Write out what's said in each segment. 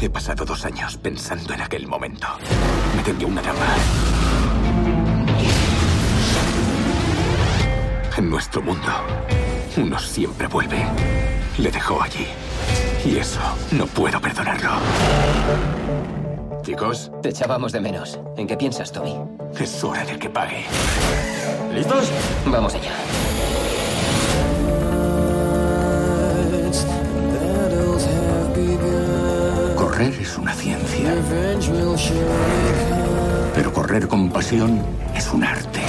He pasado dos años pensando en aquel momento. Me tendió una trampa. En nuestro mundo, uno siempre vuelve. Le dejó allí. Y eso no puedo perdonarlo. Chicos, Te echábamos de menos. ¿En qué piensas, Tommy? es hora de que pague. ¿Listos? Vamos allá. Correr es una ciencia. Pero correr con pasión es un arte.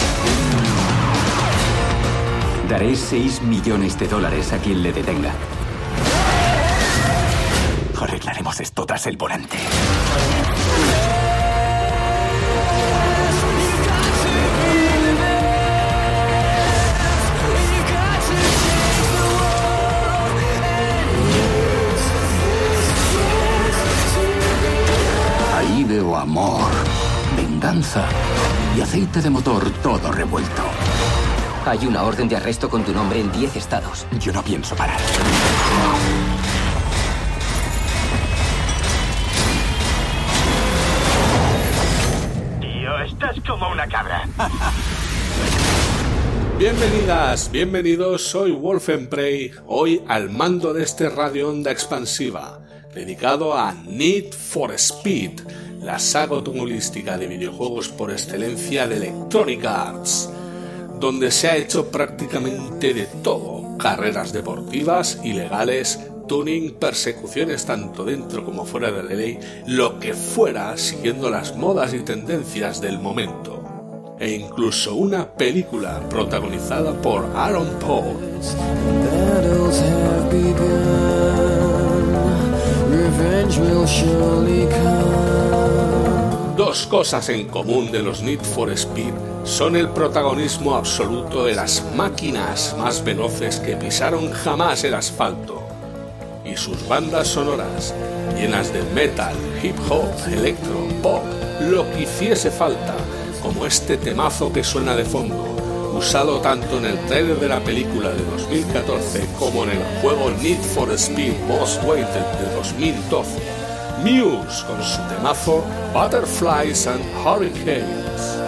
Daré 6 millones de dólares a quien le detenga. Arreglaremos esto tras el volante. Aceite de motor todo revuelto. Hay una orden de arresto con tu nombre en 10 estados. Yo no pienso parar. Tío, estás como una cabra. Bienvenidas, bienvenidos, soy Wolfenprey, hoy al mando de este radio onda expansiva, dedicado a Need for Speed, la saga automovilística de videojuegos por excelencia de Electronic Arts, donde se ha hecho prácticamente de todo, carreras deportivas, ilegales, tuning, persecuciones tanto dentro como fuera de la ley, lo que fuera siguiendo las modas y tendencias del momento. E incluso una película protagonizada por Aaron Paul. Dos cosas en común de los Need for Speed son el protagonismo absoluto de las máquinas más veloces que pisaron jamás el asfalto y sus bandas sonoras llenas de metal, hip hop, electro, pop, lo que hiciese falta como este temazo que suena de fondo, usado tanto en el trailer de la película de 2014 como en el juego Need for Speed Most Wanted de 2012. Muse con su temazo Butterflies and Hurricanes.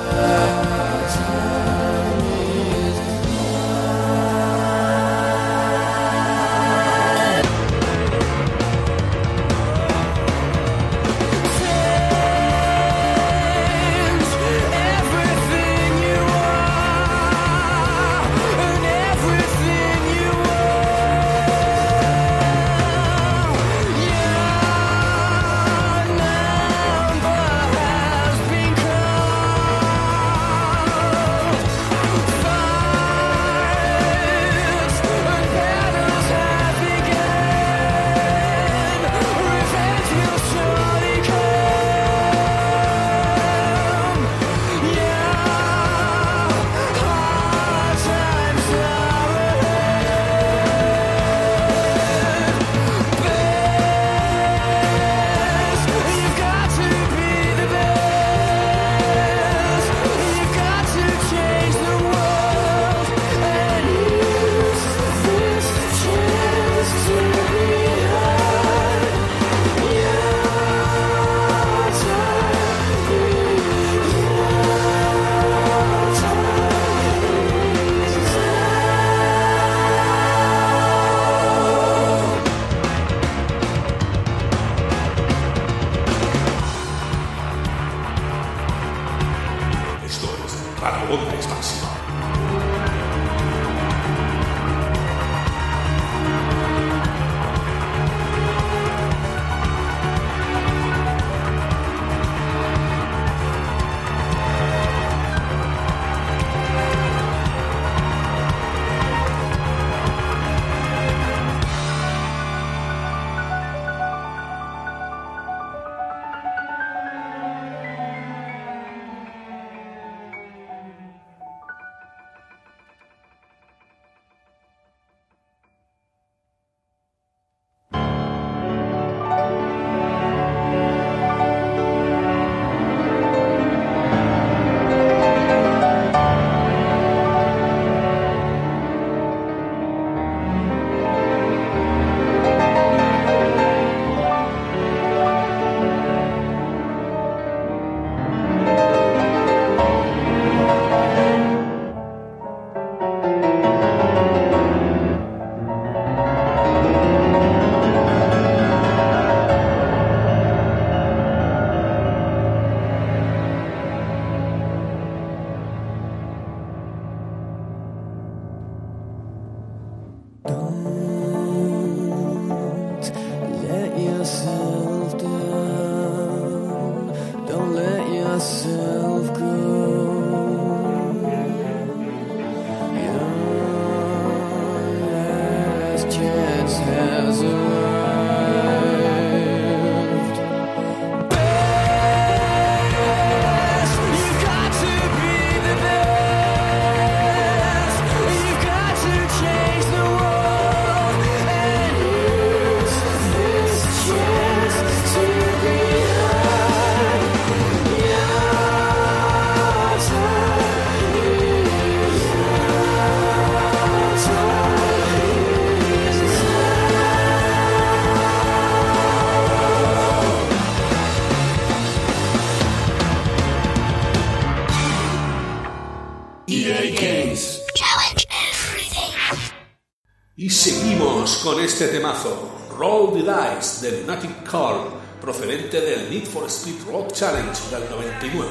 Este temazo, Roll the Dice del Lunatic Call, procedente del Need for Speed Rock Challenge del 99.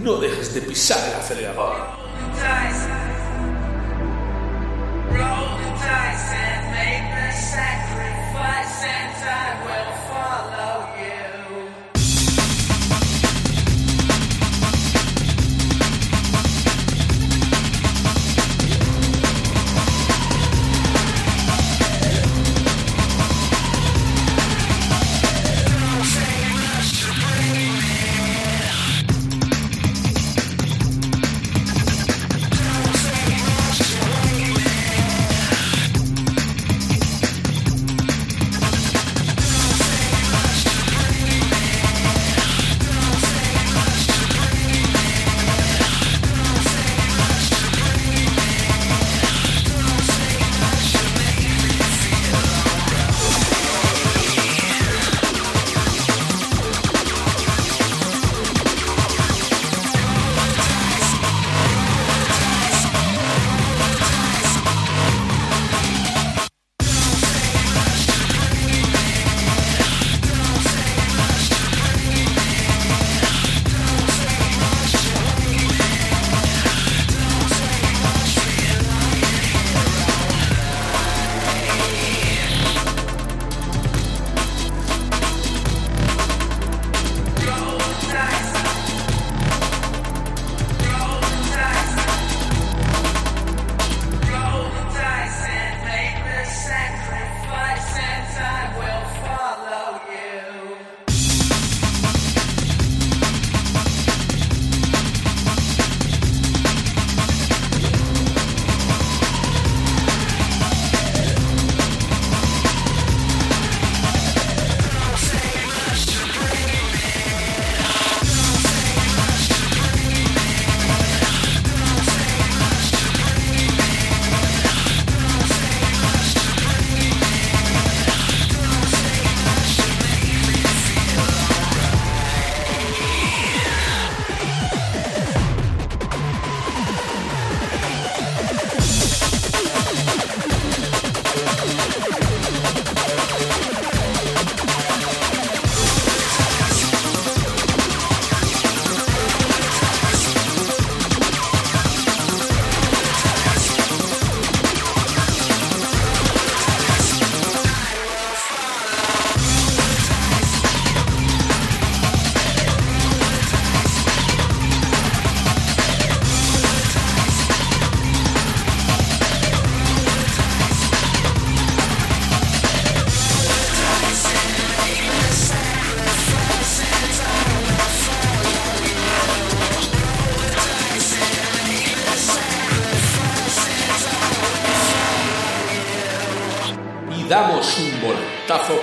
No dejes de pisar el acelerador.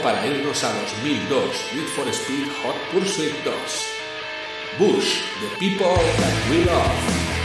Para irnos a 2002, Need for Speed Hot Pursuit 2. Bush, The People That We Love.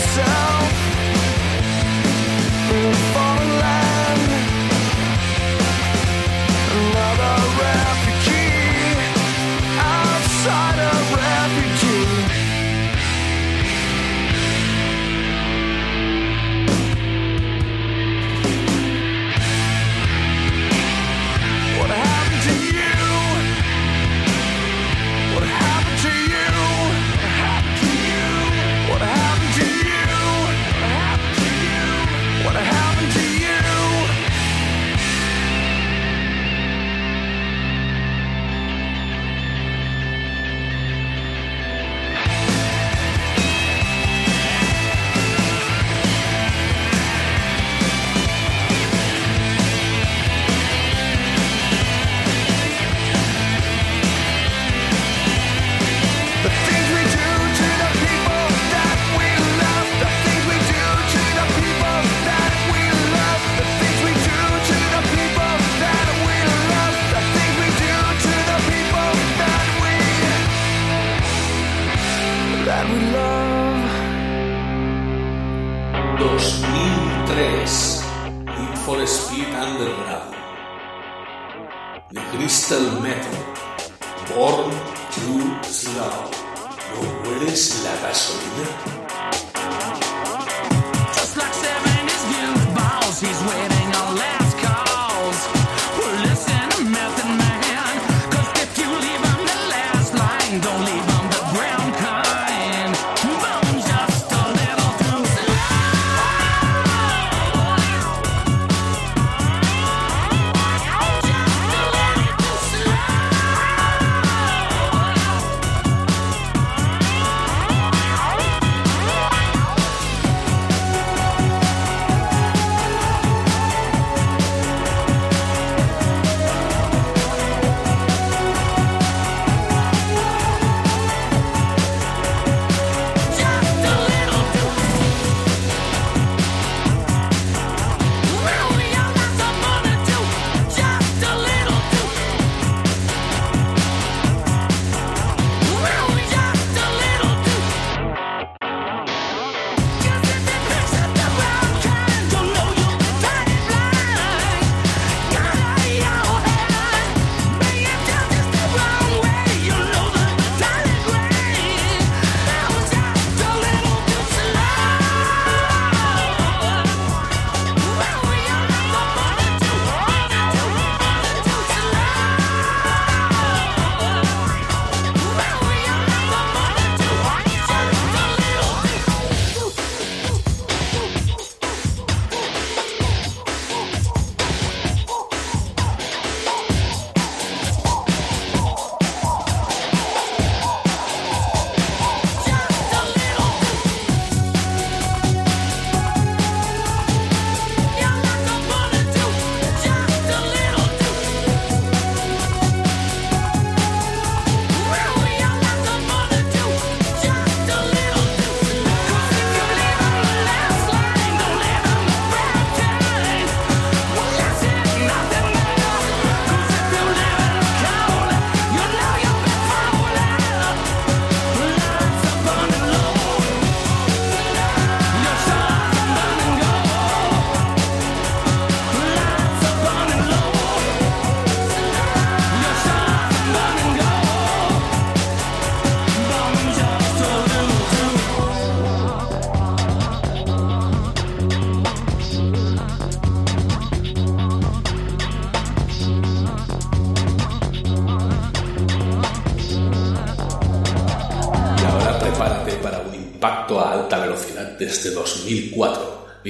yourself. Fall in.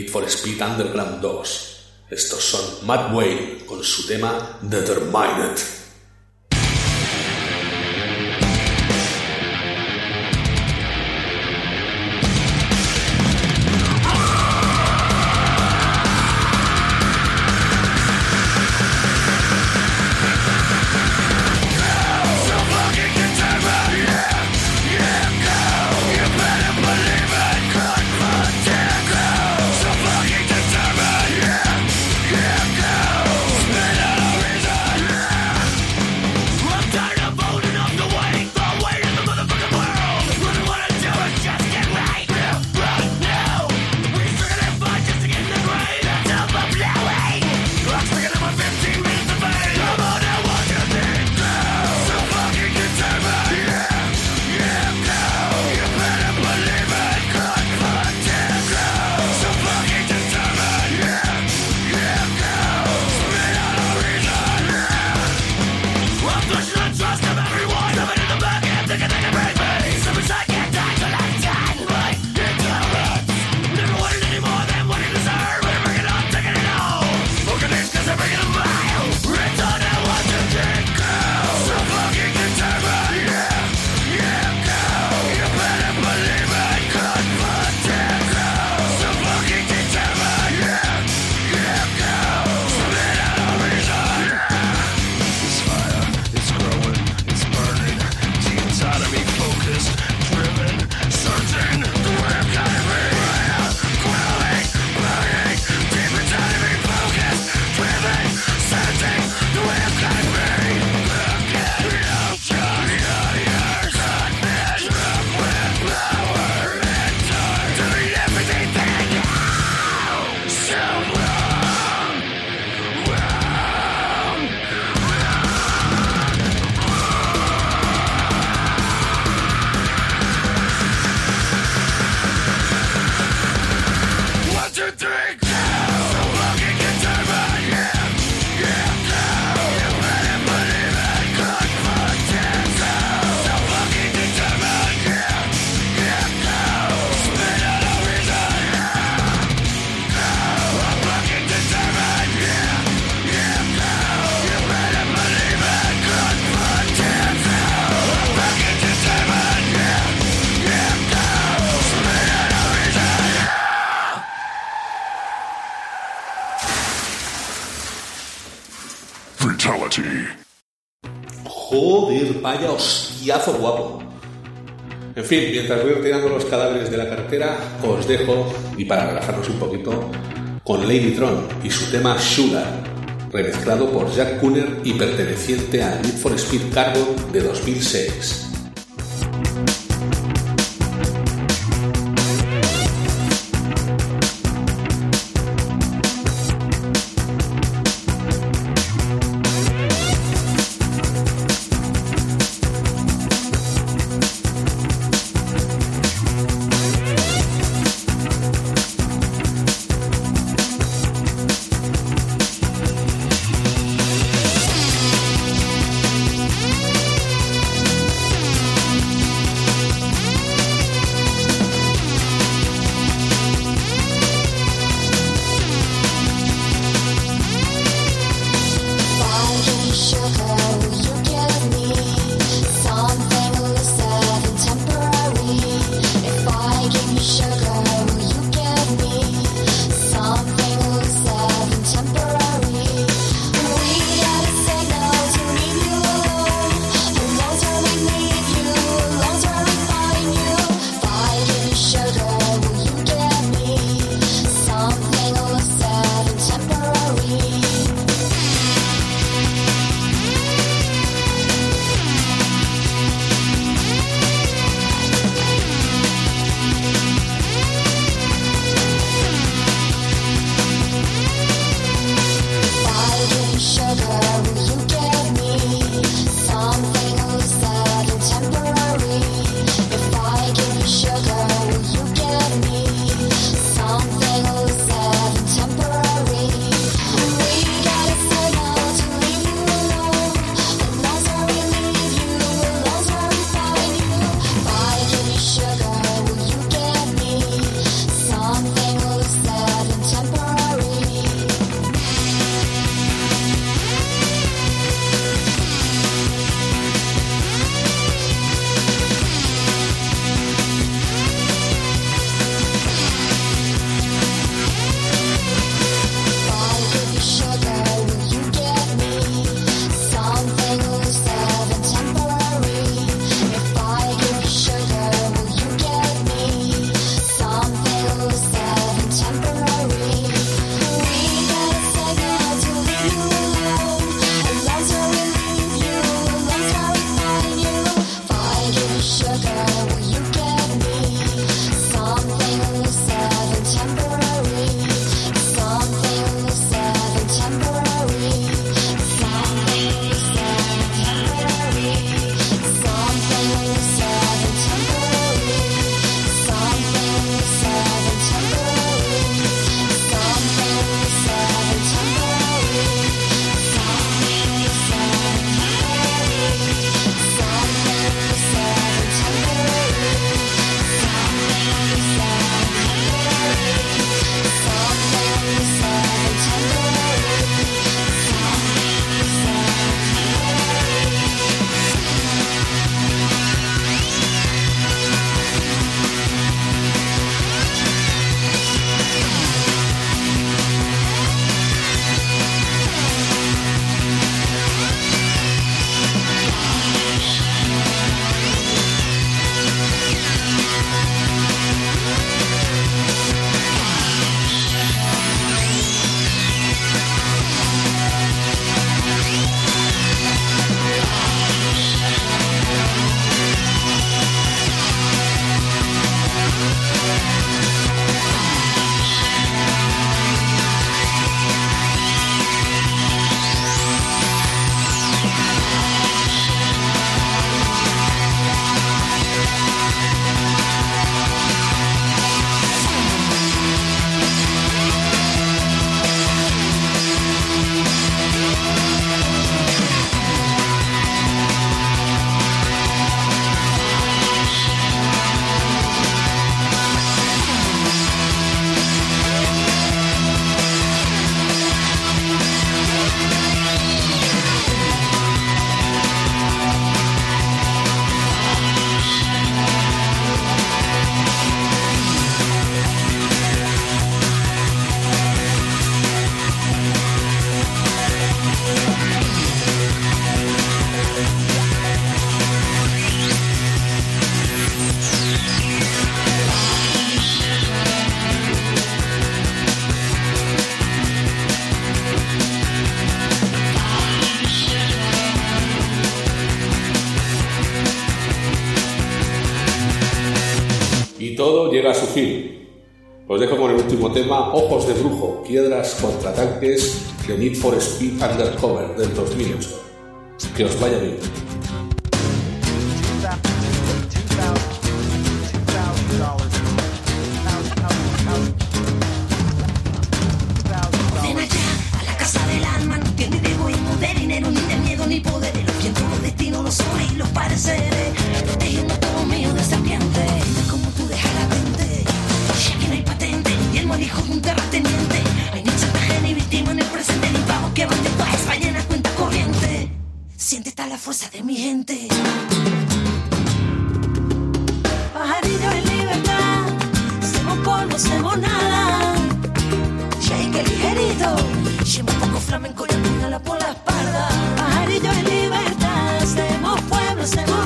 Need for Speed Underground 2. Estos son Matt Wayne con su tema Determined. Fatality. Joder, vaya hostiazo guapo. En fin, mientras voy retirando los cadáveres de la cartera, os dejo, y para relajarnos un poquito, con Lady Tron y su tema Sugar, remezclado por Jack Cooner y perteneciente a Need for Speed Cargo de 2006. todo llega a su fin. Os dejo con el último tema, Ojos de Brujo, Piedras contra Tanques de Need for Speed Undercover del 2008. Que os vaya bien. pique ligerito. Siempre un poco flamenco y la por la espalda. Pajarillos en libertad, hacemos pueblo, hacemos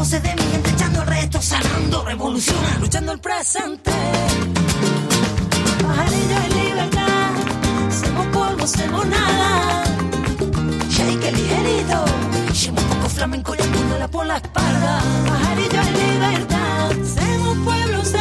voces de mi gente echando el resto, sanando, revoluciona, luchando el presente. Pajarillos en libertad, semos polvo, semos nada. Shake ligerito, llevo un poco flamenco y la por la espalda. Pajarillos en libertad, semos pueblo, semos